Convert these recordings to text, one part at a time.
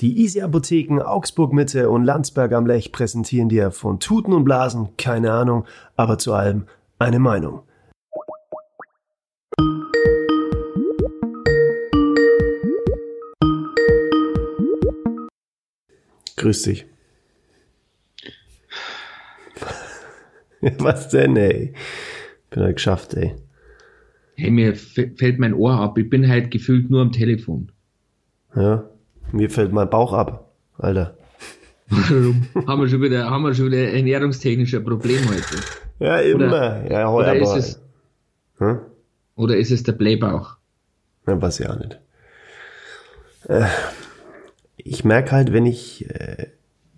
Die Easy Apotheken Augsburg Mitte und Landsberg am Lech präsentieren dir von Tuten und Blasen keine Ahnung, aber zu allem eine Meinung. Grüß dich. Was denn, ey? Bin halt geschafft, ey. Hey, mir fällt mein Ohr ab. Ich bin halt gefühlt nur am Telefon. Ja, mir fällt mein Bauch ab, Alter. Warum? haben, wir schon wieder, haben wir schon wieder ernährungstechnische Probleme heute? Ja, immer. Oder, ja, oder, ist es, hm? oder ist es der Blähbauch? Ja, weiß ich auch nicht. Äh, ich merke halt, wenn ich, äh,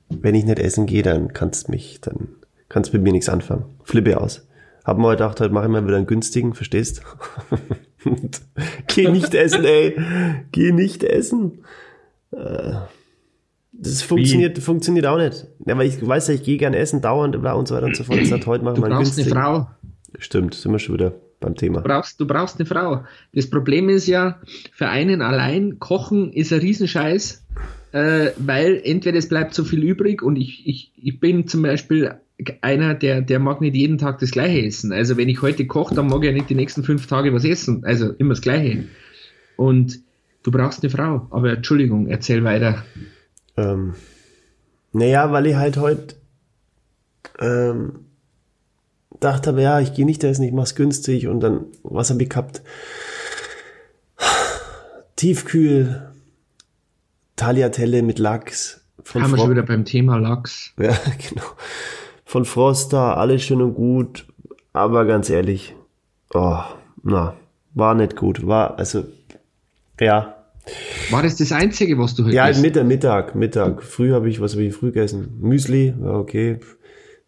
wenn ich nicht essen gehe, dann kannst mich, dann kannst mit mir nichts anfangen. Flippe aus. Hab mir heute gedacht, heute mache ich mal wieder einen günstigen, verstehst? Geh nicht essen, ey. Geh nicht essen. Äh, das funktioniert, funktioniert auch nicht. Ja, weil ich weiß ja, ich gehe gern essen, dauernd und so weiter und so fort. Ich sag, heute machen wir brauchst eine Frau. Stimmt, sind wir schon wieder beim Thema. Du brauchst, du brauchst eine Frau. Das Problem ist ja, für einen allein kochen ist ein Riesenscheiß, äh, weil entweder es bleibt zu viel übrig und ich, ich, ich bin zum Beispiel einer, der, der mag nicht jeden Tag das Gleiche essen. Also wenn ich heute koche, dann mag ich ja nicht die nächsten fünf Tage was essen. Also immer das Gleiche. Und du brauchst eine Frau. Aber Entschuldigung, erzähl weiter. Ähm, naja, weil ich halt heute ähm, dachte habe, ja, ich gehe nicht essen, ich mach's günstig und dann, was habe ich gehabt? Tiefkühl, Tagliatelle mit Lachs. Von Haben wir schon wieder beim Thema Lachs. Ja, genau von Froster, alles schön und gut, aber ganz ehrlich, oh, na, war nicht gut. War, also, ja. War das das Einzige, was du heute Ja, Mittag, Mittag, Mittag. Früh habe ich, was habe ich früh gegessen? Müsli, ja, okay.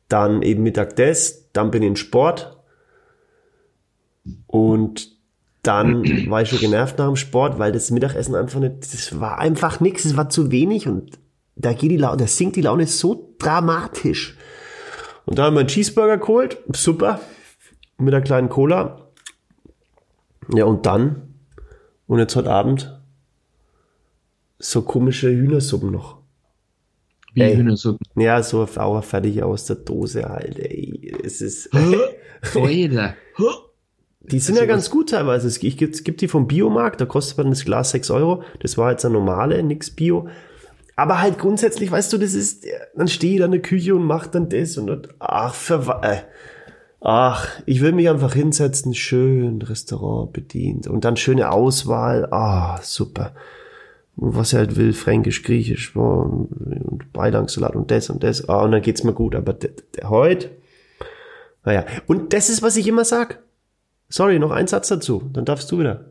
Dann eben Mittag das, dann bin ich in Sport. Und dann war ich schon genervt nach dem Sport, weil das Mittagessen einfach nicht, das war einfach nichts, es war zu wenig und da geht die Laune, da sinkt die Laune so dramatisch. Und da haben wir einen Cheeseburger geholt. Super. Mit einer kleinen Cola. Ja, und dann, und jetzt heute Abend, so komische Hühnersuppen noch. Wie ey, Hühnersuppen? Ja, so auch fertig aus der Dose halt, ey. Es ist. Alter. Die sind also ja ganz gut teilweise. Es gibt, es gibt die vom Biomarkt, da kostet man das Glas 6 Euro. Das war jetzt eine normale, nix Bio. Aber halt grundsätzlich, weißt du, das ist, dann stehe ich da in der Küche und mach dann das und, und ach, für, äh, ach, ich will mich einfach hinsetzen, schön Restaurant bedient und dann schöne Auswahl, ah, super. Und was er halt will, fränkisch, griechisch und, Beilangsalat und das und das, ah, und dann geht's mir gut, aber heute, naja, und das ist, was ich immer sag. Sorry, noch ein Satz dazu, dann darfst du wieder.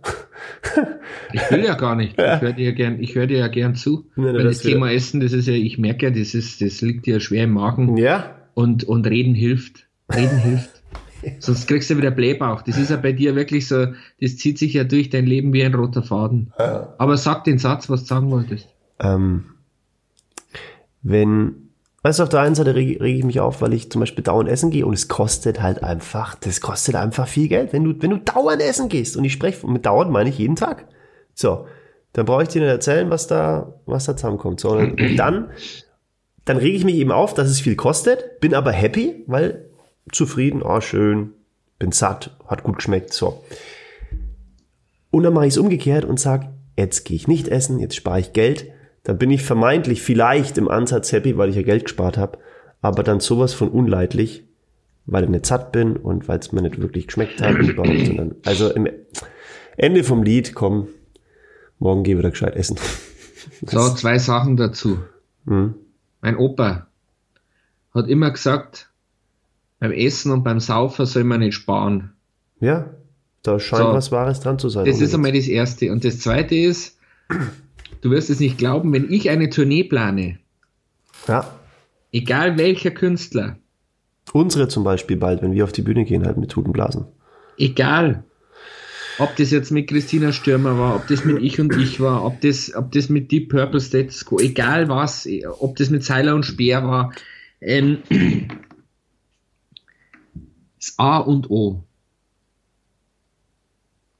ich will ja gar nicht. Ja. Ich höre dir, gern, ich hör dir ja gern zu. Nee, Weil das, das Thema. Essen, das ist ja, ich merke ja, das, ist, das liegt dir schwer im Magen. Ja. Und, und reden hilft. Reden hilft. Sonst kriegst du wieder Blähbauch. Das ist ja bei dir wirklich so, das zieht sich ja durch dein Leben wie ein roter Faden. Ja. Aber sag den Satz, was du sagen wolltest. Ähm, wenn Weißt du, auf der einen Seite rege, rege ich mich auf, weil ich zum Beispiel dauernd essen gehe und es kostet halt einfach, das kostet einfach viel Geld, wenn du, wenn du dauernd essen gehst. Und ich spreche, mit dauernd meine ich jeden Tag. So. Dann brauche ich dir nicht erzählen, was da, was da zusammenkommt. So, und dann, dann rege ich mich eben auf, dass es viel kostet, bin aber happy, weil zufrieden, oh schön, bin satt, hat gut geschmeckt, so. Und dann mache ich es umgekehrt und sag, jetzt gehe ich nicht essen, jetzt spare ich Geld dann bin ich vermeintlich vielleicht im Ansatz happy, weil ich ja Geld gespart habe, aber dann sowas von unleidlich, weil ich nicht satt bin und weil es mir nicht wirklich geschmeckt hat sondern, also im Ende vom Lied, komm, morgen geh wieder gescheit essen. So, zwei Sachen dazu. Hm? Mein Opa hat immer gesagt, beim Essen und beim Saufen soll man nicht sparen. Ja, da scheint so, was Wahres dran zu sein. Das ist einmal das Erste. Und das Zweite ist, Du wirst es nicht glauben, wenn ich eine Tournee plane. Ja. Egal welcher Künstler. Unsere zum Beispiel bald, wenn wir auf die Bühne gehen, halt mit Tutenblasen. Egal. Ob das jetzt mit Christina Stürmer war, ob das mit Ich und Ich war, ob das, ob das mit Deep Purple Status Quo, egal was, ob das mit Seiler und Speer war. Ähm, das A und O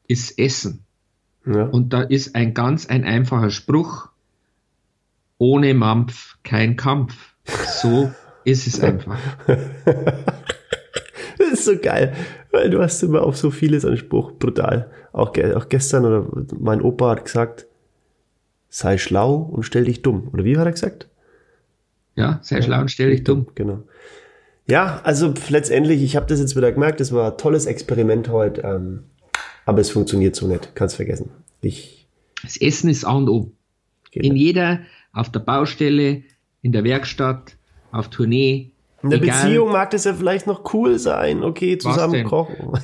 ist Essen. Ja. Und da ist ein ganz ein einfacher Spruch. ohne Mampf kein Kampf. So ist es einfach. Das ist so geil, weil du hast immer auf so vieles einen Spruch, brutal. Auch, auch gestern oder mein Opa hat gesagt, sei schlau und stell dich dumm. Oder wie hat er gesagt? Ja, sei schlau und stell dich dumm. Genau. Ja, also letztendlich, ich habe das jetzt wieder gemerkt, das war ein tolles Experiment heute, ähm, aber es funktioniert so nicht, kannst vergessen. Ich, Das Essen ist A und O. Genau. In jeder, auf der Baustelle, in der Werkstatt, auf Tournee. in der egal. Beziehung mag das ja vielleicht noch cool sein, okay, zusammen kochen.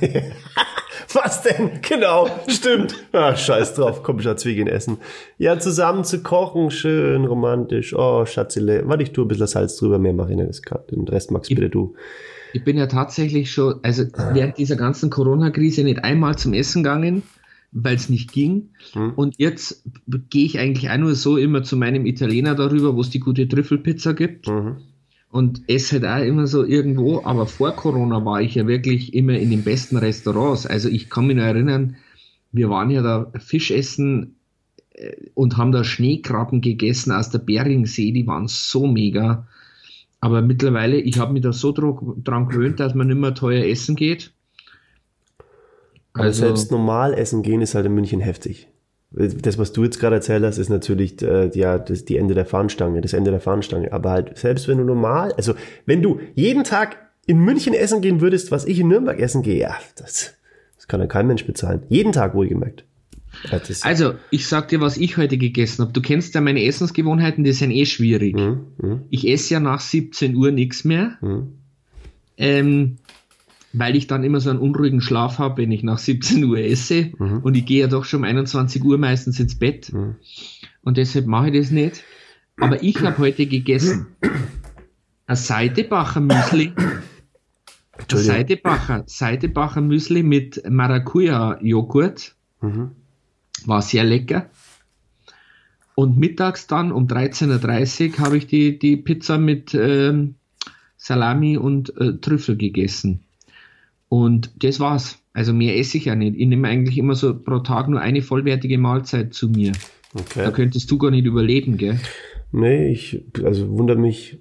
Was denn? Genau, stimmt. Ah, scheiß drauf, komm, Schatz, wir gehen essen. Ja, zusammen zu kochen, schön romantisch. Oh, Schatzele. Warte, ich tue ein bisschen Salz drüber, mehr mache ich nicht. Kann- Den Rest magst bitte du. Ich bin ja tatsächlich schon, also während dieser ganzen Corona-Krise nicht einmal zum Essen gegangen, weil es nicht ging. Hm. Und jetzt gehe ich eigentlich auch nur so immer zu meinem Italiener darüber, wo es die gute Trüffelpizza gibt. Mhm. Und esse halt auch immer so irgendwo. Aber vor Corona war ich ja wirklich immer in den besten Restaurants. Also ich kann mich noch erinnern, wir waren ja da Fisch essen äh, und haben da Schneekrabben gegessen aus der Beringsee. Die waren so mega. Aber mittlerweile, ich habe mich da so dran gewöhnt, dass man nicht mehr teuer essen geht. Aber Also, selbst normal essen gehen ist halt in München heftig. Das, was du jetzt gerade erzählt hast, ist natürlich äh, ja das die Ende der Fahnenstange, das Ende der Fahnenstange. Aber halt selbst wenn du normal, also wenn du jeden Tag in München essen gehen würdest, was ich in Nürnberg essen gehe, ja, das, das kann ja kein Mensch bezahlen. Jeden Tag wohlgemerkt. Das, also, ich sag dir, was ich heute gegessen habe. Du kennst ja meine Essensgewohnheiten, die sind eh schwierig. Mhm, mhm, Ich esse ja nach 17 Uhr nichts mehr. mhm. ähm, weil ich dann immer so einen unruhigen Schlaf habe, wenn ich nach 17 Uhr esse. Und ich gehe ja doch schon um 21 Uhr meistens ins Bett. Mhm. Und deshalb mache ich das nicht. Aber ich habe heute gegessen ein Seidebacher Müsli. Seidebacher, Seidebacher Müsli mit Maracuja-Joghurt. Mhm. War sehr lecker. Und mittags dann um 13.30 Uhr habe ich die, die Pizza mit ähm, Salami und äh, Trüffel gegessen. Und das war's. Also mehr esse ich ja nicht. Ich nehme eigentlich immer so pro Tag nur eine vollwertige Mahlzeit zu mir. Da Okay. könntest du gar nicht überleben, gell? Nee, ich, also wundert mich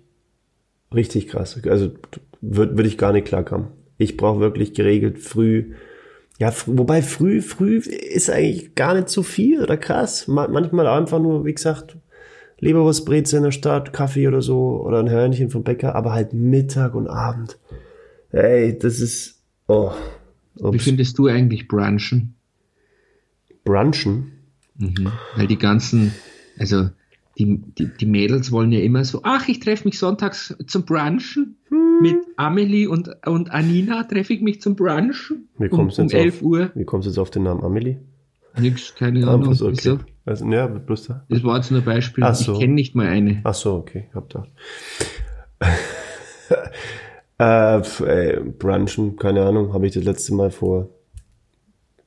richtig krass. Also würde würd ich gar nicht klarkommen. Ich brauche wirklich geregelt früh. Ja, fr wobei früh, früh ist eigentlich gar nicht so viel oder krass. Ma manchmal einfach nur, wie gesagt, Leberwurstbreze in der Stadt, Kaffee oder so oder ein Hörnchen vom Bäcker, aber halt Mittag und Abend. Ey, das ist, oh, Wie findest du eigentlich Brunchen? Brunchen. Mhm. Weil die ganzen, also die, die, die Mädels wollen ja immer so, ach, ich treffe mich sonntags zum Brunchen. Mit Amelie und, und Anina treffe ich mich zum Brunchen. Wie Um, kommst du um jetzt auf- 11 Uhr. Wie kommst du jetzt auf den Namen Amelie? Nix, keine Ahnung. Einfach so, okay. Wieso? Also, ja, bloß da. Das war jetzt nur ein Beispiel. Ach so. Ich kenne nicht mal eine. Ach so, okay, hab da. Äh, ey, brunchen, keine Ahnung, habe ich das letzte Mal vor.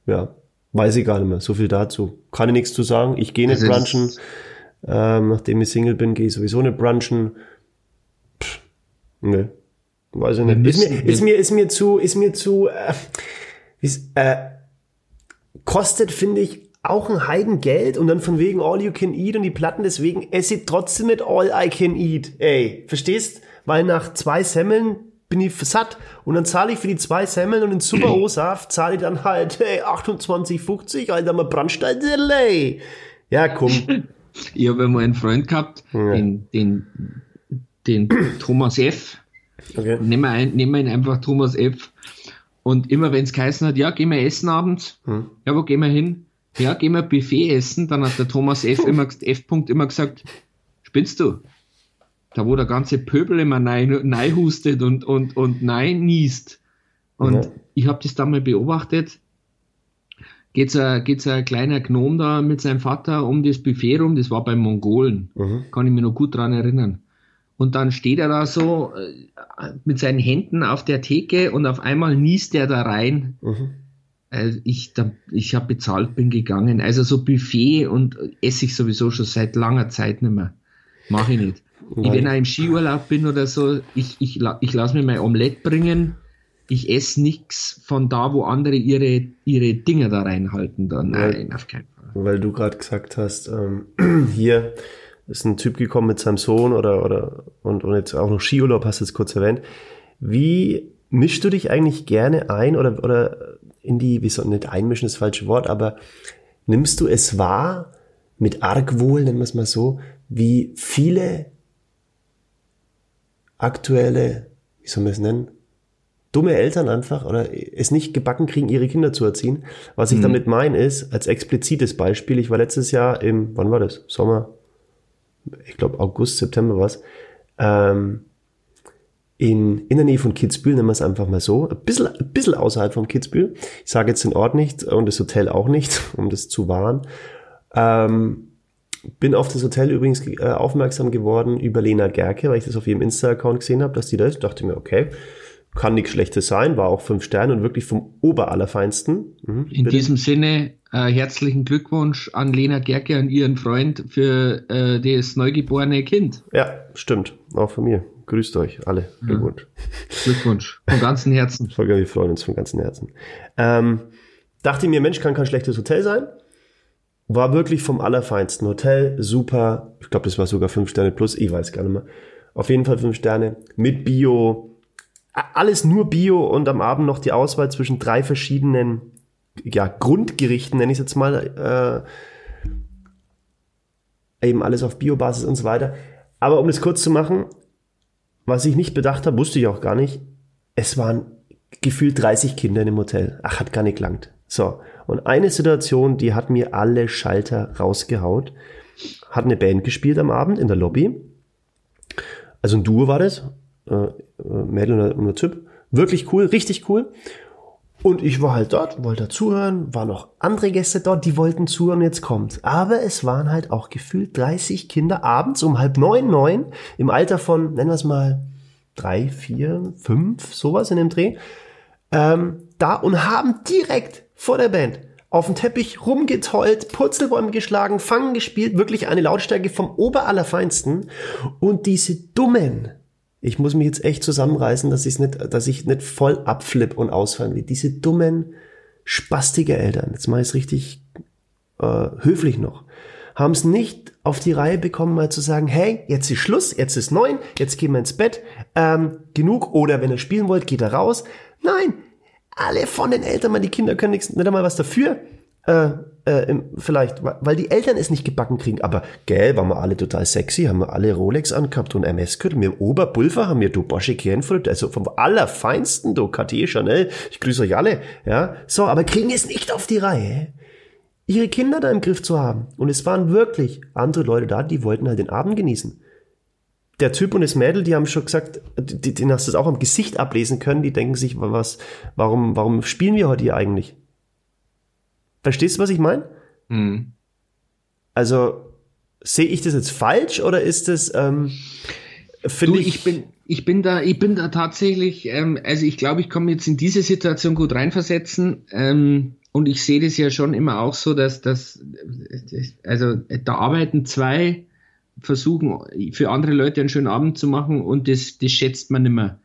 Ja, weiß ich gar nicht mehr. So viel dazu. Kann ich nichts zu sagen. Ich gehe nicht Also brunchen. Ähm, nachdem ich Single bin, gehe ich sowieso nicht brunchen. Pff, ne, weiß ich nicht. Ist mir, ist mir, ist mir zu, ist mir zu, äh, ist, äh, kostet, finde ich, auch ein Heidengeld und dann von wegen All You Can Eat und die Platten, deswegen esse ich trotzdem nicht All I Can Eat. Ey, verstehst? Weil nach zwei Semmeln bin ich satt und dann zahle ich für die zwei Semmeln und den Super O-Saft zahle ich dann halt ey, 28,50, Alter, mal Brandstein, ey. Ja, komm. Ich habe mal einen Freund gehabt, Ja. den, den, den Thomas F. Okay. Nehmen wir, ein, nehmen wir ihn einfach Thomas F. Und immer wenn es geheißen hat, ja, gehen wir essen abends. Hm. Ja, wo gehen wir hin? Ja, gehen wir Buffet essen. Dann hat der Thomas F. immer, F. -Punkt immer gesagt, spinnst du? Da wo der ganze Pöbel immer nein, nein hustet und, und, und nein niest. Und Ja. ich habe das dann mal beobachtet. Geht's ein, geht's ein kleiner Gnom da mit seinem Vater um das Buffet rum, das war beim Mongolen. Mhm. Kann ich mich noch gut dran erinnern. Und dann steht er da so äh, mit seinen Händen auf der Theke und auf einmal niest er da rein. Mhm. Äh, ich da, ich habe bezahlt, bin gegangen. Also so Buffet und esse ich sowieso schon seit langer Zeit nicht mehr. Mache ich nicht. Nein. wenn ich im Skiurlaub bin oder so, ich, ich, ich lasse mir mein Omelett bringen. Ich esse nichts von da, wo andere ihre, ihre Dinger da reinhalten. Da. Nein, auf keinen Fall. weil du gerade gesagt hast, ähm, hier ist ein Typ gekommen mit seinem Sohn oder, oder und, und jetzt auch noch Skiurlaub, hast du jetzt kurz erwähnt. Wie mischst du dich eigentlich gerne ein oder, oder in die, wie soll nicht einmischen das falsche Wort, aber nimmst du es wahr mit Argwohl, nennen wir es mal so, wie viele aktuelle, wie soll man es nennen, dumme Eltern einfach oder es nicht gebacken kriegen, ihre Kinder zu erziehen. Was ich mhm. damit meine ist, als explizites Beispiel, ich war letztes Jahr im, wann war das? Sommer? Ich glaube August, September war es. Ähm, in, in der Nähe von Kitzbühel, nennen wir es einfach mal so, ein bisschen, ein bisschen außerhalb von Kitzbühel. Ich sage jetzt den Ort nicht und das Hotel auch nicht, um das zu wahren. Ähm, bin auf das Hotel übrigens äh, aufmerksam geworden über Lena Gerke, weil ich das auf ihrem Insta-Account gesehen habe, dass die da ist. Dachte mir, okay, kann nichts Schlechtes sein, war auch fünf Sterne und wirklich vom Oberallerfeinsten. Mhm, In bitte. diesem Sinne äh, herzlichen Glückwunsch an Lena Gerke und ihren Freund für äh, das neugeborene Kind. Ja, stimmt. Auch von mir. Grüßt euch alle. Glückwunsch. Glückwunsch. Von ganzem Herzen. Volker, wir freuen uns von ganzem Herzen. Ähm, dachte mir, Mensch, kann kein schlechtes Hotel sein. War wirklich vom allerfeinsten Hotel. Super. Ich glaube, das war sogar fünf Sterne plus. Ich weiß gar nicht mehr. Auf jeden Fall fünf Sterne. Mit Bio. Alles nur Bio und am Abend noch die Auswahl zwischen drei verschiedenen ja, Grundgerichten, nenne ich es jetzt mal. Äh, eben alles auf Biobasis und so weiter. Aber um es kurz zu machen, was ich nicht bedacht habe, wusste ich auch gar nicht. Es waren gefühlt 30 Kinder in dem Hotel. Ach, hat gar nicht gelangt. So. Und eine Situation, die hat mir alle Schalter rausgehaut. Hat eine Band gespielt am Abend in der Lobby. Also ein Duo war das. Äh, äh Mädel und ein Typ. Wirklich cool, richtig cool. Und ich war halt dort, wollte zuhören, waren noch andere Gäste dort, die wollten zuhören, jetzt kommt. Aber es waren halt auch gefühlt 30 Kinder abends um halb neun, neun, im Alter von, nennen wir es mal, drei, vier, fünf, sowas in dem Dreh, ähm, da und haben direkt vor der Band auf dem Teppich rumgetollt, Purzelbäume geschlagen, Fangen gespielt, wirklich eine Lautstärke vom Oberallerfeinsten. Und diese dummen, ich muss mich jetzt echt zusammenreißen, dass ich nicht, dass ich nicht voll abflipp und ausfallen will. Diese dummen, spastige Eltern, jetzt mache ich es richtig äh, höflich noch, haben es nicht auf die Reihe bekommen, mal zu sagen, hey, jetzt ist Schluss, jetzt ist neun, jetzt gehen wir ins Bett, ähm, genug, oder wenn ihr spielen wollt, geht er raus. Nein, alle von den Eltern, mal die Kinder können nichts, nicht einmal was dafür äh, äh, vielleicht, weil die Eltern es nicht gebacken kriegen. Aber gell, waren wir alle total sexy, haben wir alle Rolex angehabt und MS-Gürtel. Wir Oberpulver haben wir, du Bosche Kernfurt, also vom allerfeinsten, du Cartier Chanel. Ich grüße euch alle, ja. So, aber kriegen es nicht auf die Reihe, ihre Kinder da im Griff zu haben. Und es waren wirklich andere Leute da, die wollten halt den Abend genießen. Der Typ und das Mädel, die haben schon gesagt, die, den hast du auch am Gesicht ablesen können, die denken sich, was, warum, warum spielen wir heute hier eigentlich? Verstehst du, was ich meine? Mhm. Also, sehe ich das jetzt falsch oder ist das, ähm, finde ich, ich bin, ich bin da, ich bin da tatsächlich, ähm, also ich glaube, ich kann mich jetzt in diese Situation gut reinversetzen. Ähm, und ich sehe das ja schon immer auch so, dass das, also da arbeiten zwei, versuchen für andere Leute einen schönen Abend zu machen und das, das schätzt man nicht mehr.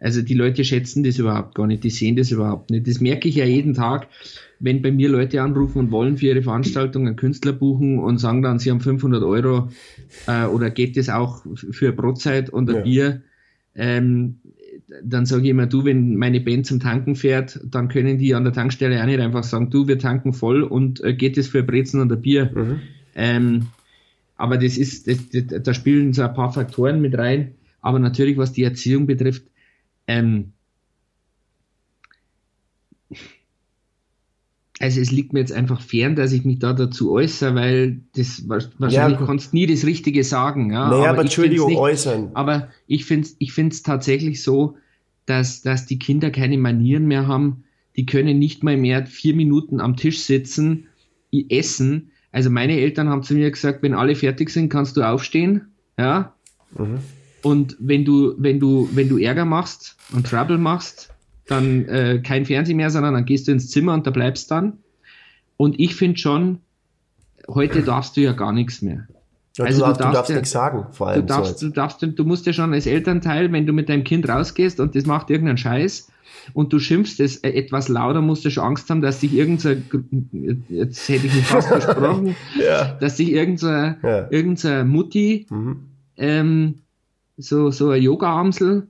Also die Leute schätzen das überhaupt gar nicht, die sehen das überhaupt nicht. Das merke ich ja jeden Tag wenn bei mir Leute anrufen und wollen für ihre Veranstaltung einen Künstler buchen und sagen dann, sie haben 500 Euro äh, oder geht das auch für Brotzeit und ein ja. Bier, ähm, dann sage ich immer, du, wenn meine Band zum Tanken fährt, dann können die an der Tankstelle auch nicht einfach sagen, du, wir tanken voll und äh, geht das für Brezen und ein Bier. Mhm. Ähm, aber das ist, das, das, da spielen so ein paar Faktoren mit rein. Aber natürlich, was die Erziehung betrifft, ähm, also es liegt mir jetzt einfach fern, dass ich mich da dazu äußere, weil das wahrscheinlich ja, kannst nie das Richtige sagen. Ja, naja, aber, aber Entschuldigung, nicht, äußern. Aber ich finde es ich find's tatsächlich so, dass, dass die Kinder keine Manieren mehr haben. Die können nicht mal mehr vier Minuten am Tisch sitzen, essen. Also meine Eltern haben zu mir gesagt, wenn alle fertig sind, kannst du aufstehen. Ja. Mhm. Und wenn du, wenn du, wenn du Ärger machst und Trouble machst, dann äh, kein Fernsehen mehr, sondern dann gehst du ins Zimmer und da bleibst dann. Und ich finde schon, heute darfst du ja gar nichts mehr. Ja, Also du, du darfst, du darfst ja- nichts sagen, vor Du allem. so darfst, jetzt. du darfst, du musst ja schon als Elternteil, wenn du mit deinem Kind rausgehst und das macht irgendeinen Scheiß und du schimpfst es äh, etwas lauter, musst du schon Angst haben, dass sich irgendein, jetzt hätte ich mich fast versprochen, ja. dass sich irgendeine, Ja. irgendeine Mutti, Mhm. ähm, so, so ein Yoga-Amsel,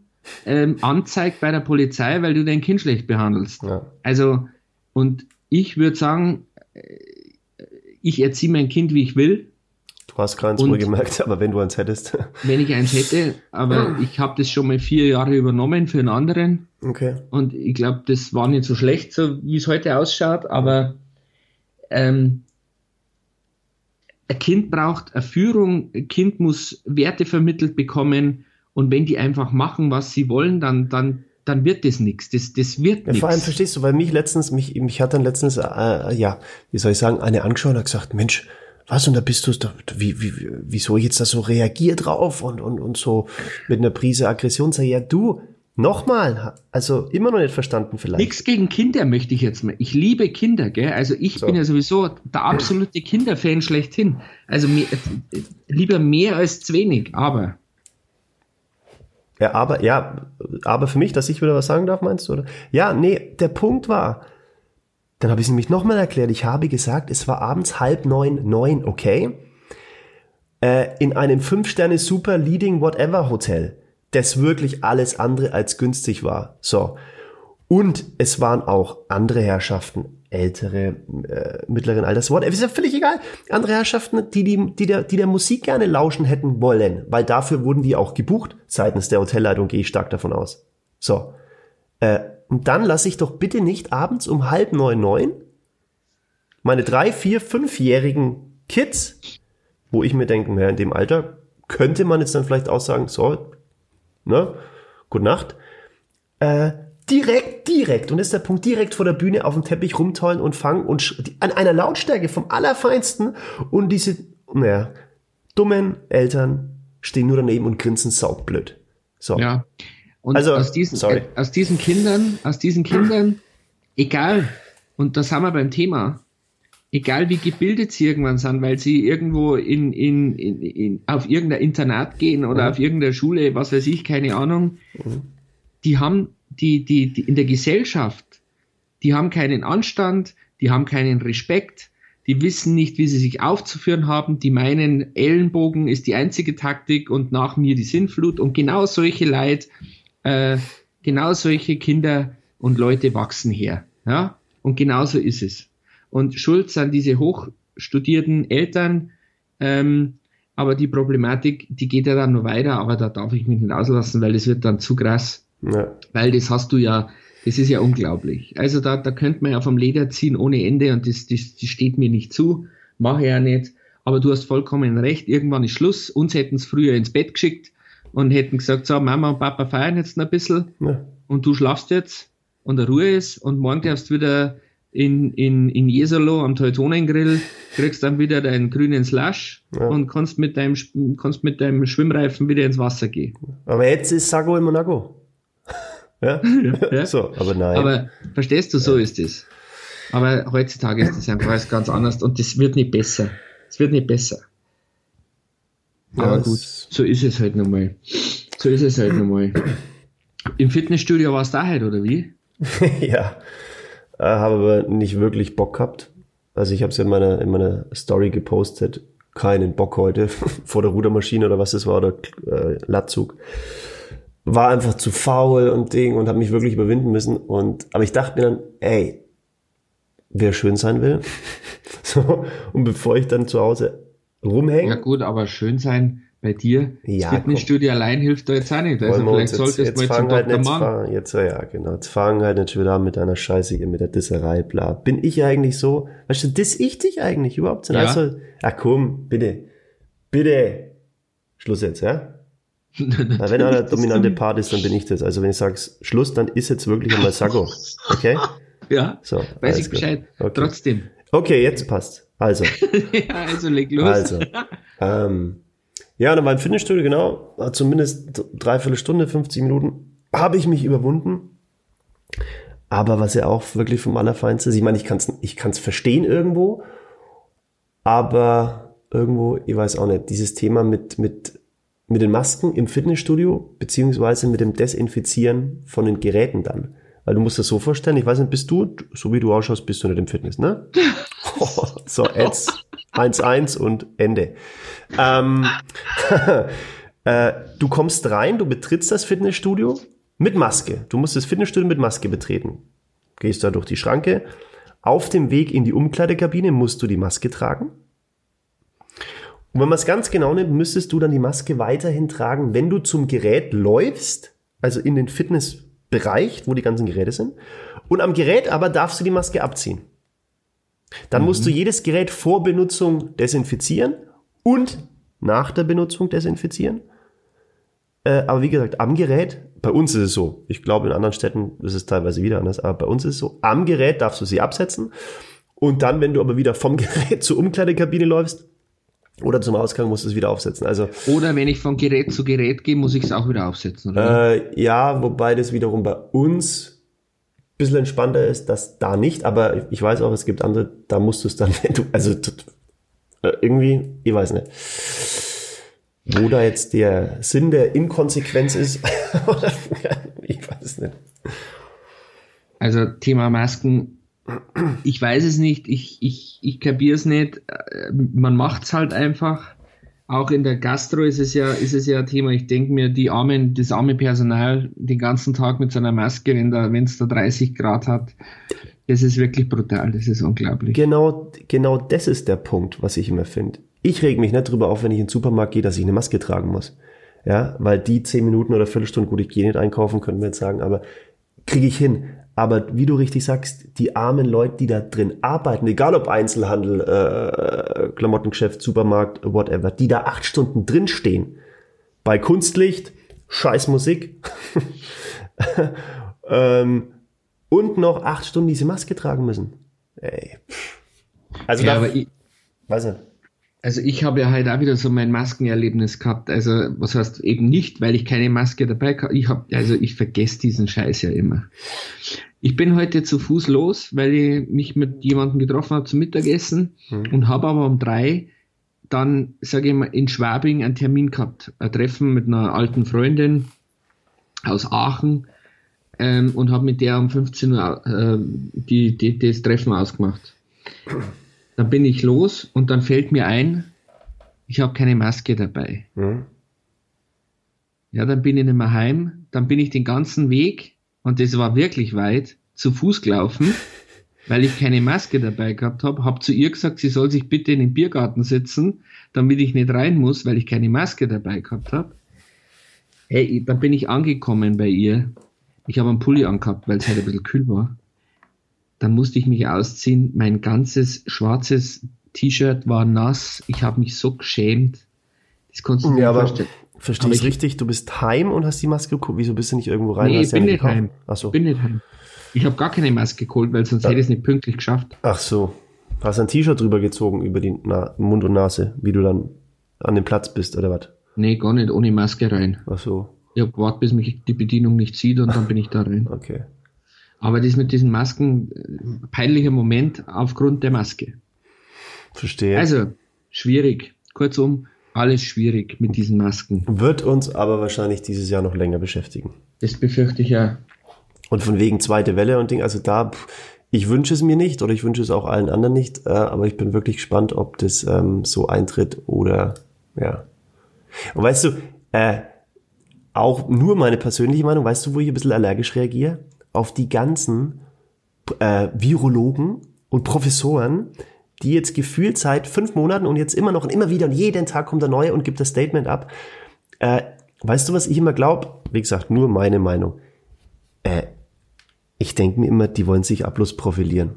ähm, anzeigt bei der Polizei, weil du dein Kind schlecht behandelst. ja. Also, und ich würde sagen, äh, ich erziehe mein Kind, wie ich will. Du hast keins wohl gemerkt, aber wenn du eins hättest. wenn ich eins hätte, aber ich habe das schon mal vier Jahre übernommen für einen anderen Okay. und ich glaube, das war nicht so schlecht, so wie es heute ausschaut, aber ähm, ein Kind braucht eine Führung, ein Kind muss Werte vermittelt bekommen und wenn die einfach machen, was sie wollen, dann, dann, dann wird das nichts. Das, das wird Ja, vor allem nichts. verstehst du, weil mich letztens, mich, mich hat dann letztens, äh, ja, wie soll ich sagen, eine angeschaut und hat gesagt, Mensch, was, und da bist du, da, wie, wie, wie- wieso ich jetzt da so reagier drauf und, und, und so mit einer Prise Aggression, sag ja, du, nochmal, also immer noch nicht verstanden vielleicht. Nichts gegen Kinder möchte ich jetzt mal. Ich liebe Kinder, gell? Also ich So. bin ja sowieso der absolute Kinderfan schlechthin. Also mehr, lieber mehr als zu wenig, aber Ja, aber, ja, aber für mich, dass ich wieder was sagen darf, meinst du, oder? Ja, nee, der Punkt war, dann habe ich es nämlich nochmal erklärt, ich habe gesagt, es war abends halb neun, neun, okay, äh, in einem Fünf-Sterne Super Leading Whatever Hotel, das wirklich alles andere als günstig war. So. Und es waren auch andere Herrschaften, ältere, äh, mittleren Alters, whatever, ist ja völlig egal. Andere Herrschaften, die, die, die, der, die der Musik gerne lauschen hätten wollen, weil dafür wurden die auch gebucht seitens der Hotelleitung, gehe ich stark davon aus. So. Äh, und dann lasse ich doch bitte nicht abends um halb neun, neun meine drei, vier, fünfjährigen Kids, wo ich mir denke, naja, in dem Alter könnte man jetzt dann vielleicht auch sagen, so, ne, gute Nacht, äh, direkt, direkt, und das ist der Punkt, direkt vor der Bühne auf dem Teppich rumtollen und fangen und an einer Lautstärke vom Allerfeinsten und diese, naja, dummen Eltern stehen nur daneben und grinsen saugblöd. So. ja. Und Also, aus, diesen, sorry. äh, aus diesen Kindern, aus diesen Kindern, egal, und das haben wir beim Thema, egal wie gebildet sie irgendwann sind, weil sie irgendwo in, in, in, in, auf irgendein Internat gehen oder Mhm. auf irgendeine Schule, was weiß ich, keine Ahnung, die haben die, die, die in der Gesellschaft, die haben keinen Anstand, die haben keinen Respekt, die wissen nicht, wie sie sich aufzuführen haben, die meinen, Ellenbogen ist die einzige Taktik und nach mir die Sinnflut und genau solche Leid, äh, genau solche Kinder und Leute wachsen her. Ja? Und genauso ist es. Und schuld sind diese hochstudierten Eltern, ähm, aber die Problematik, die geht ja dann noch weiter, aber da darf ich mich nicht auslassen, weil das wird dann zu krass Ja. weil das hast du ja, das ist ja unglaublich. Also da, da könnte man ja vom Leder ziehen ohne Ende und das, das, das steht mir nicht zu, mache ja nicht. Aber du hast vollkommen recht, irgendwann ist Schluss. Uns hätten es früher ins Bett geschickt und hätten gesagt, so Mama und Papa feiern jetzt noch ein bisschen Ja. und du schlafst jetzt und der Ruhe ist und morgen darfst du wieder in, in, in Jesolo am Teutonengrill, kriegst dann wieder deinen grünen Slush Ja. und kannst mit deinem, kannst mit deinem Schwimmreifen wieder ins Wasser gehen. Aber jetzt ist Sago in Monaco. ja? Ja? So, aber nein. Aber verstehst du, so ist es. Aber heutzutage ist das einfach alles ganz anders und das wird nicht besser. Es wird nicht besser. Aber Ja, gut, es- so ist es halt nochmal. So ist es halt nochmal. Im Fitnessstudio war es da halt, oder wie? ja, äh, habe aber nicht wirklich Bock gehabt. Also ich habe es in meiner, in meiner Story gepostet, keinen Bock heute vor der Rudermaschine oder was das war, oder äh, Latzug. War einfach zu faul und Ding und habe mich wirklich überwinden müssen. Und aber ich dachte mir dann, ey, wer schön sein will. so, und bevor ich dann zu Hause rumhänge, Ja gut, aber schön sein bei dir. Ja, das Fitnessstudio allein hilft da jetzt auch nicht. Also vielleicht jetzt, solltest du jetzt mal zum halt nicht, Mann. fahren, jetzt, ja, genau, jetzt fangen halt nicht wieder an mit deiner Scheiße hier, mit der Disserei, bla. Bin ich eigentlich so, weißt du, diss ich dich eigentlich überhaupt? Ja. Also, ach komm, bitte, bitte, Schluss jetzt, ja? Na, wenn einer dominante Part ist, dann bin ich das. Also wenn ich sage Schluss, dann ist jetzt wirklich einmal Sago, okay? Ja, So, weiß ich. Bescheid. Okay. Trotzdem. Okay, jetzt passt. Also, ja, also leg los. Also, ähm, ja, dann beim Fitnessstudio, genau, zumindest dreiviertel Stunde, 50 Minuten, habe ich mich überwunden. Aber was ja auch wirklich vom Allerfeinsten ist, ich meine, ich kann es ich kann's verstehen irgendwo, aber irgendwo, ich weiß auch nicht, dieses Thema mit, mit, mit den Masken im Fitnessstudio, beziehungsweise mit dem Desinfizieren von den Geräten dann. Weil du musst das so vorstellen, ich weiß nicht, bist du, so wie du ausschaust, bist du nicht im Fitness, ne? so, jetzt 1-1 und Ende. Ähm, äh, du kommst rein, du betrittst das Fitnessstudio mit Maske. Du musst das Fitnessstudio mit Maske betreten. Gehst da durch die Schranke. Auf dem Weg in die Umkleidekabine musst du die Maske tragen. Und wenn man es ganz genau nimmt, müsstest du dann die Maske weiterhin tragen, wenn du zum Gerät läufst, also in den Fitnessbereich, wo die ganzen Geräte sind. Und am Gerät aber darfst du die Maske abziehen. Dann mhm. musst du jedes Gerät vor Benutzung desinfizieren und nach der Benutzung desinfizieren. Äh, aber wie gesagt, am Gerät, bei uns ist es so, ich glaube in anderen Städten ist es teilweise wieder anders, aber bei uns ist es so, am Gerät darfst du sie absetzen und dann, wenn du aber wieder vom Gerät zur Umkleidekabine läufst oder zum Ausgang, musst du es wieder aufsetzen. Also, oder wenn ich von Gerät zu Gerät gehe, muss ich es auch wieder aufsetzen, oder? Äh, ja, wobei das wiederum bei uns ein bisschen entspannter ist, dass da nicht, aber ich weiß auch, es gibt andere, da musst du es dann, wenn du, also äh, irgendwie, ich weiß nicht wo da jetzt der Sinn der Inkonsequenz ist. ich weiß nicht. Also Thema Masken, ich weiß es nicht, ich, ich, ich kapiere es nicht. Man macht es halt einfach. Auch in der Gastro ist es ja, ist es ja ein Thema. Ich denke mir, die armen, das arme Personal den ganzen Tag mit seiner Maske, wenn es da 30 Grad hat, das ist wirklich brutal, das ist unglaublich. Genau, genau das ist der Punkt, was ich immer finde. Ich reg mich nicht drüber auf, wenn ich in den Supermarkt gehe, dass ich eine Maske tragen muss. Ja, weil die zehn Minuten oder Viertelstunde, gut, ich gehe nicht einkaufen, könnten wir jetzt sagen, aber kriege ich hin. Aber wie du richtig sagst, die armen Leute, die da drin arbeiten, egal ob Einzelhandel, äh, Klamottengeschäft, Supermarkt, whatever, die da acht Stunden drin stehen, bei Kunstlicht, scheiß Musik, ähm, und noch acht Stunden diese Maske tragen müssen. Ey. Also ja, da, weiß nicht. Also ich habe ja halt auch wieder so mein Maskenerlebnis gehabt. Also was heißt eben nicht, weil ich keine Maske dabei habe. Ich habe, also ich vergesse diesen Scheiß ja immer. Ich bin heute zu Fuß los, weil ich mich mit jemandem getroffen habe zum Mittagessen hm. und habe aber um drei dann, sage ich mal, in Schwabing einen Termin gehabt. Ein Treffen mit einer alten Freundin aus Aachen ähm, und habe mit der um 15 Uhr äh, die, die, das Treffen ausgemacht. Dann bin ich los und dann fällt mir ein, ich habe keine Maske dabei. Mhm. Ja, dann bin ich nicht mehr heim. Dann bin ich den ganzen Weg, und das war wirklich weit, zu Fuß gelaufen, weil ich keine Maske dabei gehabt habe. Habe zu ihr gesagt, sie soll sich bitte in den Biergarten setzen, damit ich nicht rein muss, weil ich keine Maske dabei gehabt habe. Hey, dann bin ich angekommen bei ihr. Ich habe einen Pulli angehabt, weil es halt ein bisschen kühl war dann musste ich mich ausziehen. Mein ganzes schwarzes T-Shirt war nass. Ich habe mich so geschämt. Das konntest du dir ja, vorstellen. Verstehe ich richtig? Du bist heim und hast die Maske geholt. Wieso bist du nicht irgendwo rein? Nee, ich bin ja nicht heim. Ach so. bin nicht heim. Ich habe gar keine Maske geholt, weil sonst ja. hätte ich es nicht pünktlich geschafft. Ach so. Hast ein T-Shirt drüber gezogen über die Na Mund und Nase, wie du dann an dem Platz bist, oder was? Nee, gar nicht, ohne Maske rein. Ach so. Ich habe gewartet, bis mich die Bedienung nicht sieht und dann bin ich da rein. Okay. Aber das mit diesen Masken, äh, peinlicher Moment aufgrund der Maske. Verstehe. Also, schwierig. Kurzum, alles schwierig mit diesen Masken. Wird uns aber wahrscheinlich dieses Jahr noch länger beschäftigen. Das befürchte ich ja. Und von wegen zweite Welle und Ding, also da, ich wünsche es mir nicht oder ich wünsche es auch allen anderen nicht, äh, aber ich bin wirklich gespannt, ob das ähm, so eintritt oder ja. Und weißt du, äh, auch nur meine persönliche Meinung, weißt du, wo ich ein bisschen allergisch reagiere? Auf die ganzen äh, Virologen und Professoren, die jetzt gefühlt seit fünf Monaten und jetzt immer noch und immer wieder und jeden Tag kommt der neue und gibt das Statement ab. Äh, weißt du, was ich immer glaube? Wie gesagt, nur meine Meinung. Äh, ich denke mir immer, die wollen sich ablos profilieren.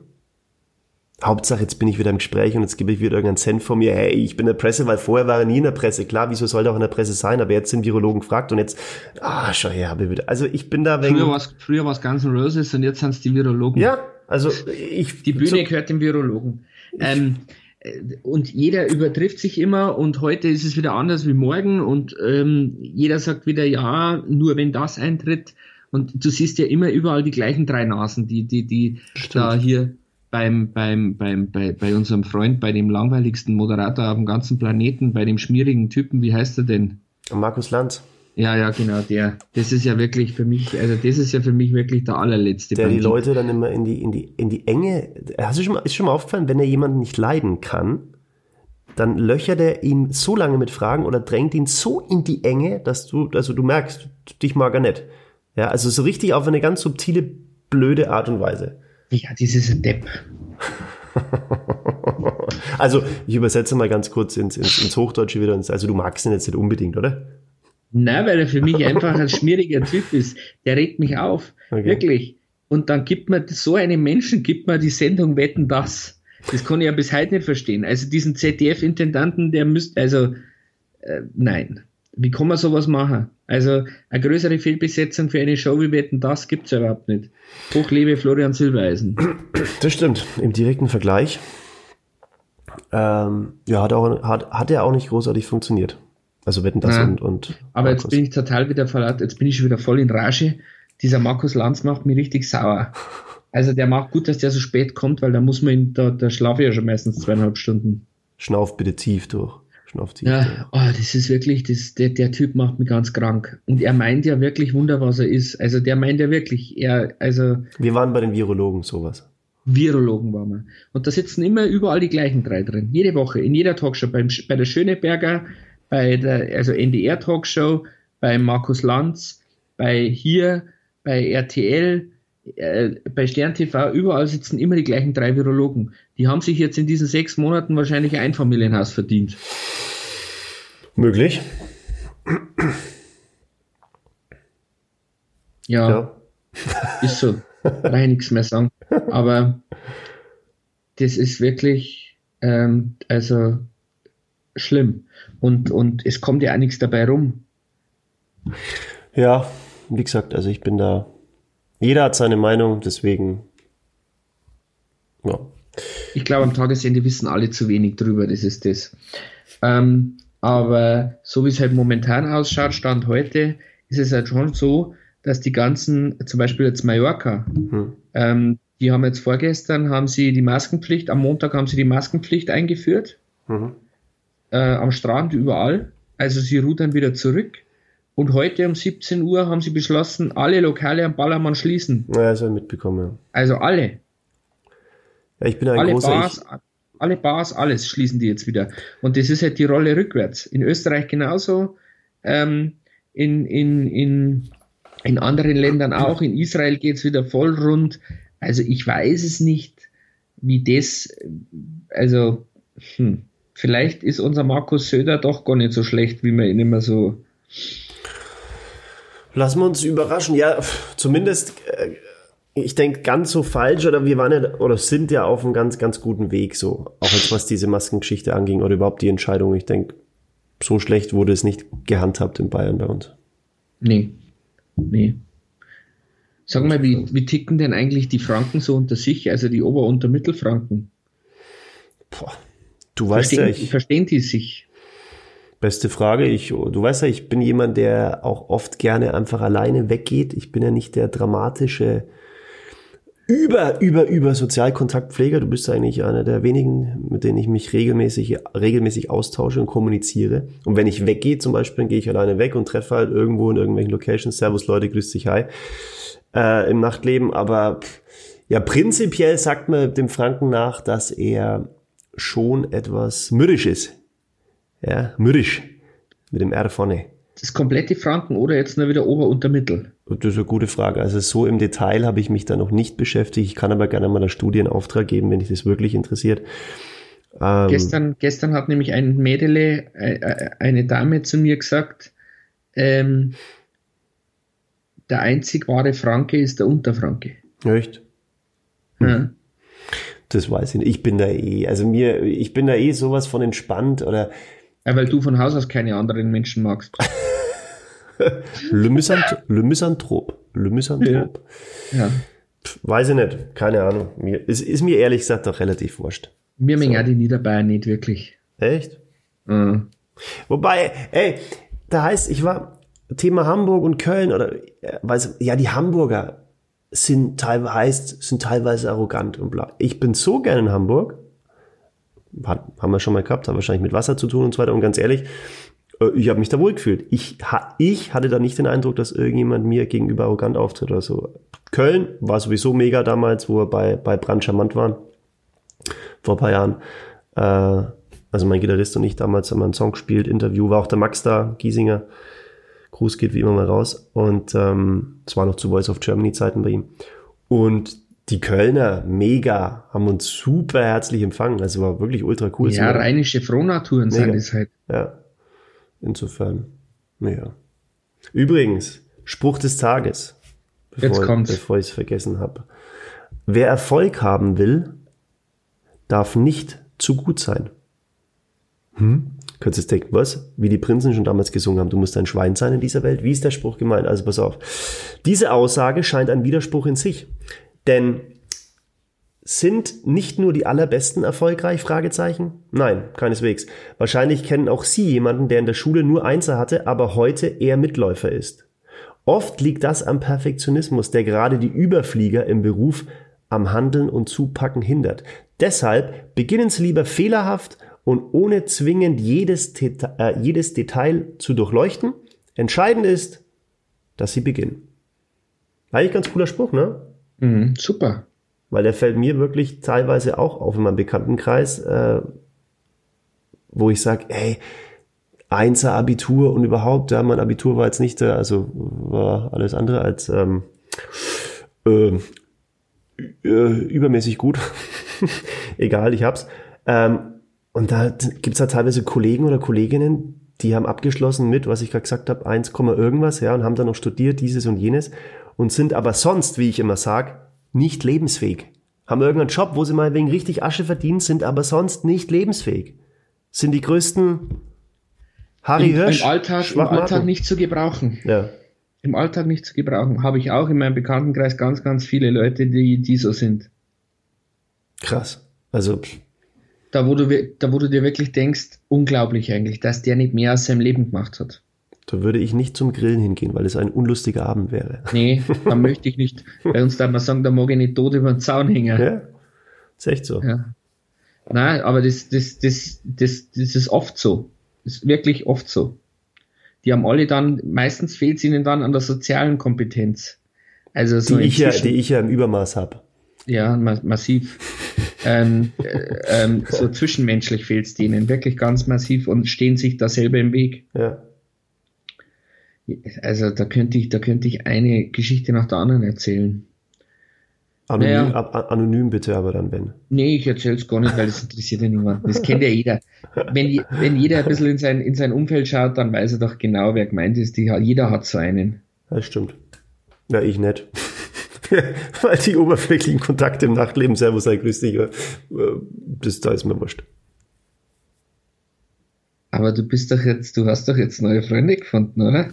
Hauptsache, jetzt bin ich wieder im Gespräch und jetzt gebe ich wieder irgendeinen Cent von mir. Hey, ich bin in der Presse, weil vorher war er nie in der Presse. Klar, wieso soll er auch in der Presse sein? Aber jetzt sind Virologen gefragt und jetzt, ah, schau her, habe ich wieder. Also ich bin da wegen. Früher war es früher war's Guns N' Roses und jetzt sind es die Virologen. Ja, also ich. Die Bühne so, gehört dem Virologen. Ähm, äh, und jeder übertrifft sich immer und heute ist es wieder anders wie morgen und ähm, jeder sagt wieder, ja, nur wenn das eintritt. Und du siehst ja immer überall die gleichen drei Nasen, die, die, die Stimmt. da hier beim, beim, beim, bei, bei unserem Freund, bei dem langweiligsten Moderator auf dem ganzen Planeten, bei dem schmierigen Typen, wie heißt er denn? Markus Lanz. Ja, ja, genau, der. Das ist ja wirklich für mich, also das ist ja für mich wirklich der allerletzte. Der die Leute dann immer in die, in die, in die Enge, hast du schon mal, ist schon mal aufgefallen, wenn er jemanden nicht leiden kann, dann löchert er ihn so lange mit Fragen oder drängt ihn so in die Enge, dass du, also du merkst, dich mag er nicht. Ja, also so richtig auf eine ganz subtile, blöde Art und Weise. Ja, dieses Depp. also, ich übersetze mal ganz kurz ins, ins, ins Hochdeutsche wieder. Also, du magst ihn jetzt nicht unbedingt, oder? Nein, weil er für mich einfach ein schmieriger Typ ist. Der regt mich auf. Okay. Wirklich. Und dann gibt man so einem Menschen, gibt man die Sendung Wetten das. Das kann ich ja bis heute nicht verstehen. Also diesen ZDF-Intendanten, der müsste, also äh, nein. Wie kann man sowas machen? Also eine größere Fehlbesetzung für eine Show wie Wetten, das gibt es ja überhaupt nicht. Hochlebe Florian Silbereisen. Das stimmt. Im direkten Vergleich ähm, ja, hat, auch, hat, hat er auch nicht großartig funktioniert. Also Wetten, das und, und Aber Markus. jetzt bin ich total wieder verlaut, jetzt bin ich schon wieder voll in Rage. Dieser Markus Lanz macht mich richtig sauer. Also der macht gut, dass der so spät kommt, weil da muss man ihn, da, da schlafe ich ja schon meistens zweieinhalb Stunden. Schnauf bitte tief durch. Schnauf tief ja. Oh, das ist wirklich, das, der, der Typ macht mich ganz krank. Und er meint ja wirklich Wunder, was er ist. Also der meint ja wirklich, er, also. Wir waren bei den Virologen sowas. Virologen waren wir. Und da sitzen immer überall die gleichen drei drin. Jede Woche, in jeder Talkshow, beim, bei der Schöneberger, bei der, also NDR Talkshow, bei Markus Lanz, bei hier, bei RTL, äh, bei Stern TV, überall sitzen immer die gleichen drei Virologen. Die haben sich jetzt in diesen sechs Monaten wahrscheinlich ein Einfamilienhaus verdient. Möglich. Ja, ja. ist so. Kann ich nichts mehr sagen. Aber das ist wirklich, ähm, also schlimm. Und, und es kommt ja auch nichts dabei rum. Ja, wie gesagt, also ich bin da. Jeder hat seine Meinung, deswegen. Ja. Ich glaube, am Tagesende wissen alle zu wenig drüber, das ist das. Ähm, aber so wie es halt momentan ausschaut, Stand heute, ist es halt schon so, dass die ganzen, zum Beispiel jetzt Mallorca, hm. ähm, die haben jetzt vorgestern, haben sie die Maskenpflicht, am Montag haben sie die Maskenpflicht eingeführt. Mhm äh, am Strand überall. Also sie rudern wieder zurück. Und heute um 17 Uhr haben sie beschlossen, alle Lokale am Ballermann schließen. Ja, das habe ich mitbekommen. Ja. Also alle. Ja, ich bin ein alle großer... Bars, alle Bars, alles schließen die jetzt wieder. Und das ist halt die Rolle rückwärts. In Österreich genauso, ähm, in, in, in, in anderen Ländern auch. In Israel geht es wieder voll rund. Also ich weiß es nicht, wie das, also, hm vielleicht ist unser Markus Söder doch gar nicht so schlecht, wie man ihn immer so. Lassen wir uns überraschen. Ja, zumindest, äh, ich denke, ganz so falsch oder wir waren ja oder sind ja auf einem ganz, ganz guten Weg, so. Auch jetzt was diese Maskengeschichte anging oder überhaupt die Entscheidung. Ich denke, so schlecht wurde es nicht gehandhabt in Bayern bei uns. Nee. Nee. Sag mal, wie, wie ticken denn eigentlich die Franken so unter sich, also die Ober- und Mittelfranken? Boah, Du weißt verstehen, ja, ich, verstehen die sich? Beste Frage. Ich, du weißt ja, ich bin jemand, der auch oft gerne einfach alleine weggeht. Ich bin ja nicht der dramatische über, über, über Sozialkontaktpfleger. Du bist eigentlich einer der wenigen, mit denen ich mich regelmäßig, regelmäßig austausche und kommuniziere. Und wenn ich weggehe, zum Beispiel, dann gehe ich alleine weg und treffe halt irgendwo in irgendwelchen Locations. Servus Leute, grüß dich, hi. Äh, Im Nachtleben. Aber ja, prinzipiell sagt man dem Franken nach, dass er schon etwas mürrisch ist. Ja, mürrisch. Mit dem R vorne. Das komplette Franken oder jetzt nur wieder Ober- und Mittel? Das ist eine gute Frage. Also so im Detail habe ich mich da noch nicht beschäftigt. Ich kann aber gerne mal eine Studie in Auftrag geben, wenn dich das wirklich interessiert. Ähm, gestern, gestern hat nämlich ein Mädele, äh, äh, eine Dame zu mir gesagt, ähm, der einzig wahre Franke ist der Unterfranke. Echt? Hm. Ja. Das weiß ich nicht. Ich bin da eh, also mir, ich bin da eh sowas von entspannt oder. Ja, weil du von Haus aus keine anderen Menschen magst. Le, Misanthrop. Le Misanthrop. Le Misanthrop. Ja. ja. Weiß ich nicht. Keine Ahnung. Mir, ist, ist mir ehrlich gesagt auch relativ wurscht. Mir so. mengen die Niederbayern nicht wirklich. Echt? Mhm. Wobei, ey, da heißt, ich war Thema Hamburg und Köln oder, äh, weiß, ja, die Hamburger sind teilweise, heißt, sind teilweise arrogant und bla. Ich bin so gerne in Hamburg. Hat, haben wir schon mal gehabt, hat wahrscheinlich mit Wasser zu tun und so weiter. Und ganz ehrlich, ich habe mich da wohl gefühlt. Ich, ich hatte da nicht den Eindruck, dass irgendjemand mir gegenüber arrogant auftritt oder so. Köln war sowieso mega damals, wo wir bei, bei Brand charmant waren. Vor ein paar Jahren. Äh, also mein Gitarrist und ich damals haben wir einen Song gespielt, Interview, war auch der Max da, Giesinger. Gruß geht wie immer mal raus. Und ähm, es war noch zu Voice of Germany Zeiten bei ihm. Und die Kölner, mega, haben uns super herzlich empfangen. Also war wirklich ultra cool. Ja, rheinische Frohnaturen sind es halt. Ja. Insofern, mega. Übrigens, Spruch des Tages. Bevor, Jetzt kommt's. Bevor ich es vergessen habe. Wer Erfolg haben will, darf nicht zu gut sein. Hm? Könntest du denken, was? Wie die Prinzen schon damals gesungen haben, du musst ein Schwein sein in dieser Welt. Wie ist der Spruch gemeint? Also pass auf. Diese Aussage scheint ein Widerspruch in sich. Denn sind nicht nur die allerbesten erfolgreich? Fragezeichen? Nein, keineswegs. Wahrscheinlich kennen auch Sie jemanden, der in der Schule nur Einser hatte, aber heute eher Mitläufer ist. Oft liegt das am Perfektionismus, der gerade die Überflieger im Beruf am Handeln und Zupacken hindert. Deshalb beginnen Sie lieber fehlerhaft und ohne zwingend jedes, Deta äh, jedes Detail zu durchleuchten. Entscheidend ist, dass Sie beginnen. Eigentlich ganz cooler Spruch, ne? Mhm, super. Weil der fällt mir wirklich teilweise auch auf in meinem Bekanntenkreis, äh, wo ich sage, ey, Einser Abitur und überhaupt, ja, mein Abitur war jetzt nicht, also war alles andere als ähm, äh, äh, übermäßig gut. Egal, ich hab's. Ähm, und da gibt's halt teilweise Kollegen oder Kolleginnen, die haben abgeschlossen mit, was ich gerade gesagt habe, 1, irgendwas, ja, und haben dann noch studiert, dieses und jenes, und sind aber sonst, wie ich immer sag, nicht lebensfähig. Haben irgendeinen Job, wo sie mal wegen richtig Asche verdienen, sind aber sonst nicht lebensfähig. Sind die größten Harry Im, Hirsch. Im Alltag, im Alltag nicht zu gebrauchen. Ja. Im Alltag nicht zu gebrauchen. Habe ich auch in meinem Bekanntenkreis ganz, ganz viele Leute, die, die so sind. Krass. Also da wo, du, da, wo du dir wirklich denkst, unglaublich eigentlich, dass der nicht mehr aus seinem Leben gemacht hat. Da würde ich nicht zum Grillen hingehen, weil es ein unlustiger Abend wäre. Nee, da möchte ich nicht. Bei uns darf man sagen, da mag ich nicht tot über den Zaun hängen. Ja, ist echt so. Ja. Nein, aber das, das, das, das, das ist oft so. Das ist wirklich oft so. Die haben alle dann, meistens fehlt es ihnen dann an der sozialen Kompetenz. Also so die, ich ja, die ich ja im Übermaß habe. Ja, massiv ähm, äh, ähm, so zwischenmenschlich fehlt es denen wirklich ganz massiv und stehen sich da selber im Weg. Ja. Also da könnte ich, da könnte ich eine Geschichte nach der anderen erzählen. Anonym, naja, anonym bitte, aber dann Ben. Nee, ich erzähle es gar nicht, weil das interessiert ja niemanden. Das kennt ja jeder. Wenn, wenn jeder ein bisschen in sein, in sein Umfeld schaut, dann weiß er doch genau, wer gemeint ist. Die, jeder hat so einen. Das stimmt. Ja, ich nicht. weil die oberflächlichen Kontakte im Nachtleben, Servus, sei grüß dich, äh, das da ist mir wurscht. Aber du bist doch jetzt, du hast doch jetzt neue Freunde gefunden, oder?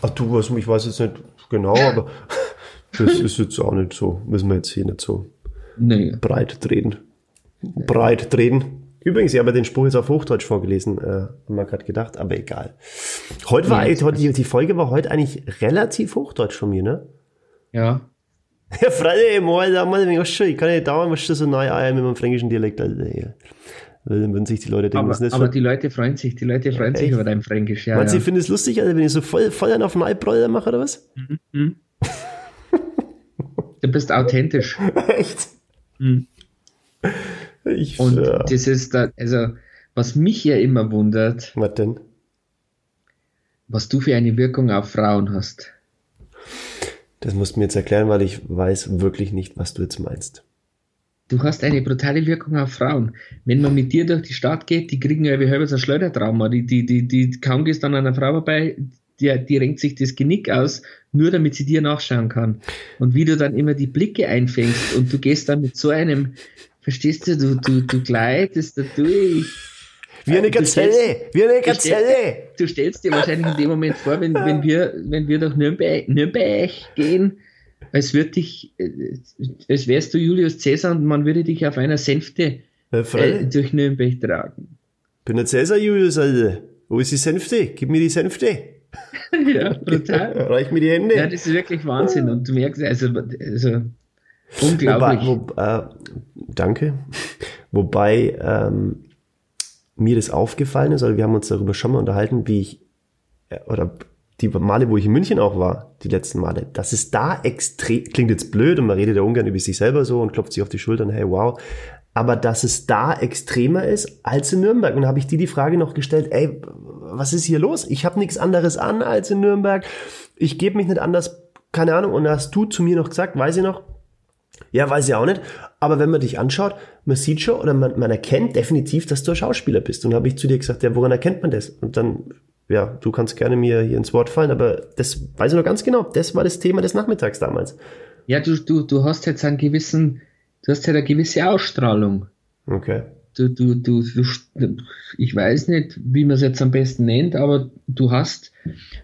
Ach du, was, ich weiß jetzt nicht genau, aber das ist jetzt auch nicht so, müssen wir jetzt hier nicht so nee. breit drehen. Breit drehen. Übrigens, ich habe den Spruch jetzt auf Hochdeutsch vorgelesen, äh, haben wir gerade gedacht, aber egal. Heute war, ja, heute, die, Folge war heute eigentlich relativ Hochdeutsch von mir, ne? Ja. Ja, Freunde, mal, da mal, ich kann nicht dauern, was du so neu eiern mit meinem fränkischen Dialekt, Alter. Weil Wenn sich die Leute denken, aber, aber die Leute freuen sich, die Leute freuen ja, sich über dein Fränkisch, ja. Du, ja. finden es lustig, Alter, wenn ich so voll, voll einen auf den Alproller mache, oder was? Mhm. mhm. du bist authentisch. Echt? Mhm. Ich, Und ja. das ist da, also, was mich ja immer wundert. Was denn? Was du für eine Wirkung auf Frauen hast. Das musst du mir jetzt erklären, weil ich weiß wirklich nicht, was du jetzt meinst. Du hast eine brutale Wirkung auf Frauen. Wenn man mit dir durch die Stadt geht, die kriegen ja wie halbes ein Schleudertrauma. Die, die, die, die, kaum gehst an einer Frau vorbei, die, die renkt sich das Genick aus, nur damit sie dir nachschauen kann. Und wie du dann immer die Blicke einfängst und du gehst dann mit so einem, verstehst du, du, du, du gleitest da durch wie eine Gazelle, wie eine Gazelle. Du stellst, dir wahrscheinlich in dem Moment vor, wenn, wenn wir, wenn wir durch Nürnberg, Nürnberg gehen, als würde dich, als wärst du Julius Caesar und man würde dich auf einer Sänfte äh, durch Nürnberg tragen. Bin der Caesar, Julius, Alter. Wo ist die Sänfte? Gib mir die Sänfte. ja, brutal. Reich mir die Hände. Ja, das ist wirklich Wahnsinn. Und du merkst, also, also unglaublich. Wobei, wo, äh, danke. Wobei ähm, mir das aufgefallen ist, oder wir haben uns darüber schon mal unterhalten, wie ich, äh, oder die Male, wo ich in München auch war, die letzten Male, dass es da extrem, klingt jetzt blöd und man redet ja ungern über sich selber so und klopft sich auf die Schultern, hey wow, aber dass es da extremer ist als in Nürnberg. Und da habe ich dir die Frage noch gestellt, ey, was ist hier los? Ich habe nichts anderes an als in Nürnberg. Ich gebe mich nicht anders, keine Ahnung. Und hast du zu mir noch gesagt, weiß ich noch, ja, weiß ich auch nicht. Aber wenn man dich anschaut, man sieht schon oder man, man erkennt definitiv, dass du ein Schauspieler bist. Und habe ich zu dir gesagt, ja, woran erkennt man das? Und dann, ja, du kannst gerne mir hier ins Wort fallen, aber das weiß ich noch ganz genau. Das war das Thema des Nachmittags damals. Ja, du, du, du hast jetzt einen gewissen, du hast ja eine gewisse Ausstrahlung. Okay. Du, du, du, du, ich weiß nicht, wie man es jetzt am besten nennt, aber du hast,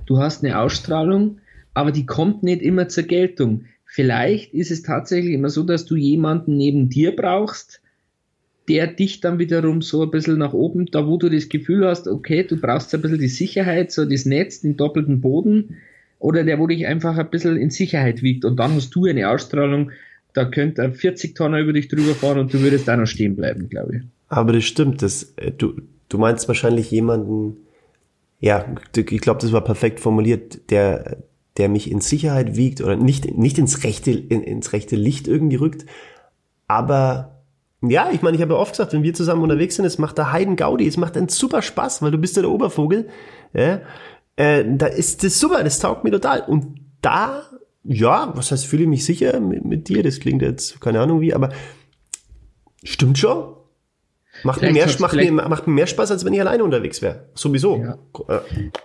du hast eine Ausstrahlung, aber die kommt nicht immer zur Geltung. Vielleicht ist es tatsächlich immer so, dass du jemanden neben dir brauchst, der dich dann wiederum so ein bisschen nach oben, da wo du das Gefühl hast, okay, du brauchst ein bisschen die Sicherheit, so das Netz, den doppelten Boden, oder der, wo dich einfach ein bisschen in Sicherheit wiegt. Und dann hast du eine Ausstrahlung, da könnte ein 40 Tonner über dich drüber fahren und du würdest da noch stehen bleiben, glaube ich. Aber das stimmt, das, äh, du, du meinst wahrscheinlich jemanden, ja, ich glaube, das war perfekt formuliert, der, der mich in Sicherheit wiegt oder nicht, nicht ins rechte, in, ins rechte Licht irgendwie rückt. Aber ja, ich meine, ich habe ja oft gesagt, wenn wir zusammen unterwegs sind, es macht da Heiden Gaudi, es macht einen super Spaß, weil du bist ja der Obervogel. Ja, äh, da ist das super, das taugt mir total. Und da, ja, was heißt, fühle ich mich sicher mit, mit dir? Das klingt jetzt, keine Ahnung wie, aber stimmt schon. Macht mir, mehr, macht, mir, macht mir mehr Spaß, als wenn ich alleine unterwegs wäre. Sowieso. Ja.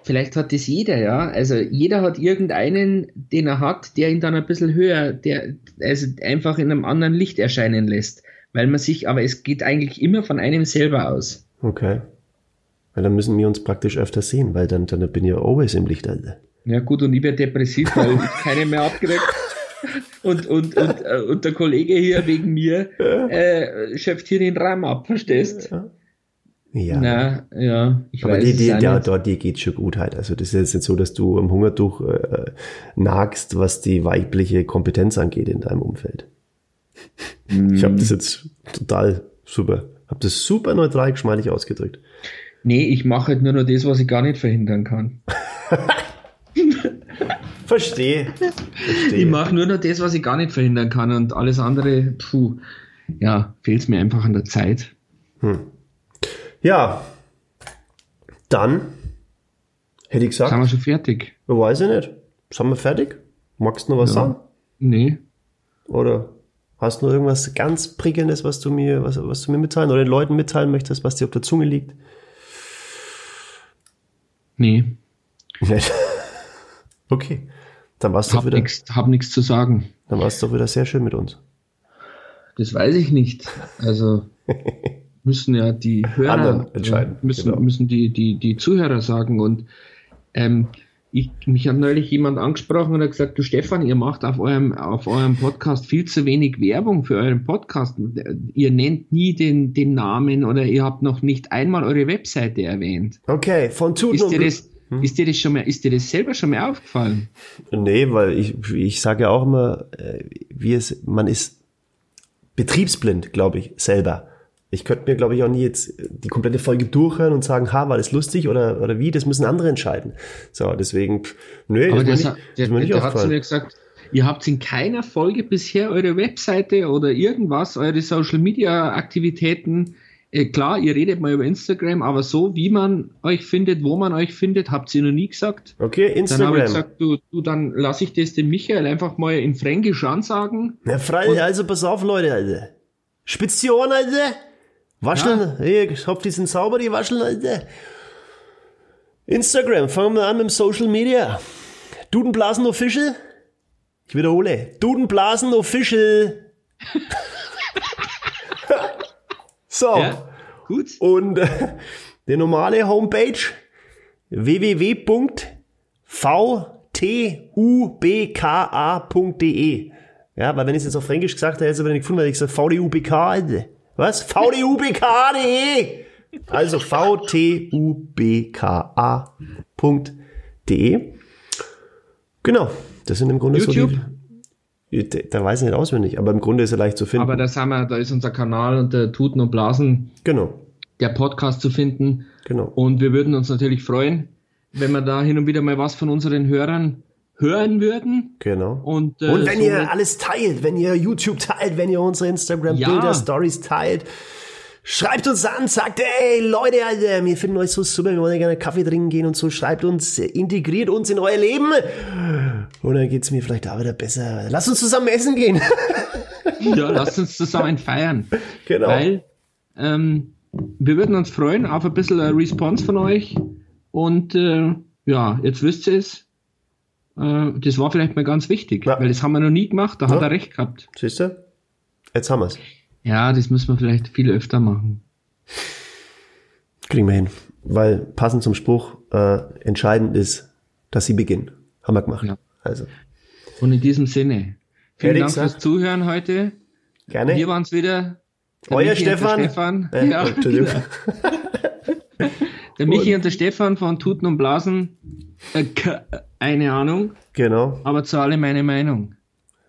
Vielleicht hat das jeder, ja. Also jeder hat irgendeinen, den er hat, der ihn dann ein bisschen höher, der also einfach in einem anderen Licht erscheinen lässt. Weil man sich, aber es geht eigentlich immer von einem selber aus. Okay. Weil dann müssen wir uns praktisch öfter sehen, weil dann, dann bin ich ja always im Licht, Alter. Ja gut, und ich werde depressiv, weil ich keine mehr abgedeckt und, und, und, äh, und der Kollege hier wegen mir äh, schöpft hier den Rahmen ab, verstehst? Ja. Na, ja, ich Aber weiß die, die, ja, dort, dir geht schon gut halt. Also das ist jetzt nicht so, dass du am Hungertuch äh, nagst, was die weibliche Kompetenz angeht in deinem Umfeld. Ich habe das jetzt total super, habe das super neutral geschmeidig ausgedrückt. Nee, ich mache halt nur noch das, was ich gar nicht verhindern kann. Verstehe. Verstehe. Ich mache nur noch das, was ich gar nicht verhindern kann und alles andere, puh, ja, fehlt es mir einfach an der Zeit. Hm. Ja, dann hätte ich gesagt. Sind wir schon fertig? Weiß ich nicht. Sind wir fertig? Magst du noch was ja. sagen? Nee. Oder hast du noch irgendwas ganz Prickelndes, was du mir, was, was du mir mitteilen oder den Leuten mitteilen möchtest, was dir auf der Zunge liegt? Nee. okay. Dann war's doch wieder. Nix, hab nichts zu sagen. Dann war es doch wieder sehr schön mit uns. Das weiß ich nicht. Also müssen ja die Hörer entscheiden. müssen, genau. müssen die, die, die Zuhörer sagen. Und ähm, ich, mich hat neulich jemand angesprochen und hat gesagt, du Stefan, ihr macht auf eurem, auf eurem Podcast viel zu wenig Werbung für euren Podcast. Ihr nennt nie den, den Namen oder ihr habt noch nicht einmal eure Webseite erwähnt. Okay, von Tuten ist dir, das, hm? ist dir das schon mal, ist dir das selber schon mal aufgefallen? Nee, weil ich, ich sage ja auch immer, äh, wie es, man ist betriebsblind, glaube ich, selber. Ich könnte mir, glaube ich, auch nie jetzt die komplette Folge durchhören und sagen, ha, war das lustig oder, oder wie, das müssen andere entscheiden. So, deswegen, pff, nö, Aber das, das, hat, der, mir nicht der hat zu mir gesagt, ihr habt in keiner Folge bisher eure Webseite oder irgendwas, eure Social Media Aktivitäten äh, klar, ihr redet mal über Instagram, aber so, wie man euch findet, wo man euch findet, habt ihr noch nie gesagt. Okay, Instagram. Dann habe ich gesagt, du, du dann lasse ich das dem Michael einfach mal in Fränkisch ansagen. Ja, freilich, also pass auf, Leute, Alter. Spitz die Ohren, Alter. Wascheln, ja. hey, ich hoffe, die sind sauber, die Wascheln, Alter. Instagram, fangen wir an mit Social Media. Dudenblasen Official. Ich wiederhole. Dudenblasen Official. So. Ja, gut. Und äh, die normale Homepage www.vtubka.de. Ja, weil wenn ich es jetzt auf Fränkisch gesagt hätte, hätte ich es aber nicht gefunden, weil ich gesagt VDUBK. Was? VDUBK.de. Also vtubka.de. Genau, das sind im Grunde YouTube? so die. Da da weiß ich nicht auswendig, aber im Grunde ist er leicht zu finden. Aber da sind wir, da ist unser Kanal unter Tuten und Blasen, genau, der Podcast zu finden. genau. Und wir würden uns natürlich freuen, wenn wir da hin und wieder mal was von unseren Hörern hören würden. Genau. Und, äh, Und wenn so- ihr alles teilt, wenn ihr YouTube teilt, wenn ihr unsere Instagram-Bilder, Ja. Stories teilt, schreibt uns an, sagt, ey Leute, Alter, wir finden euch so super, wir wollen gerne Kaffee trinken gehen und so, schreibt uns, integriert uns in euer Leben und dann geht's mir vielleicht da wieder besser. Lasst uns zusammen essen gehen. Ja, lasst uns zusammen feiern. genau. Weil ähm, wir würden uns freuen auf ein bisschen eine Response von euch. Und äh, ja, jetzt wisst ihr es. Äh, das war vielleicht mal ganz wichtig, Ja. weil das haben wir noch nie gemacht. Da hat Ja. er recht gehabt. Siehst du? Jetzt haben wir's. Ja, das müssen wir vielleicht viel öfter machen. Kriegen wir hin. Weil passend zum Spruch, äh, entscheidend ist, dass sie beginnen. Haben wir gemacht. Ja. Also, Und in diesem Sinne, vielen Fertig Dank gesagt? fürs Zuhören heute. gerne. Hier waren es wieder. der Euer Michi Stefan. Stefan. Äh, ja, Entschuldigung. der Michi und der Stefan von Tuten und Blasen. Äh, eine Ahnung, Genau. aber zu alle meine Meinung.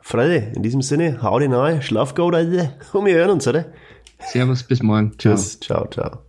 Freunde, in diesem Sinne, hau den rein, schlaf gut, Alter. Und wir hören uns, oder? Servus, bis morgen. Ciao. Tschüss, ciao, ciao.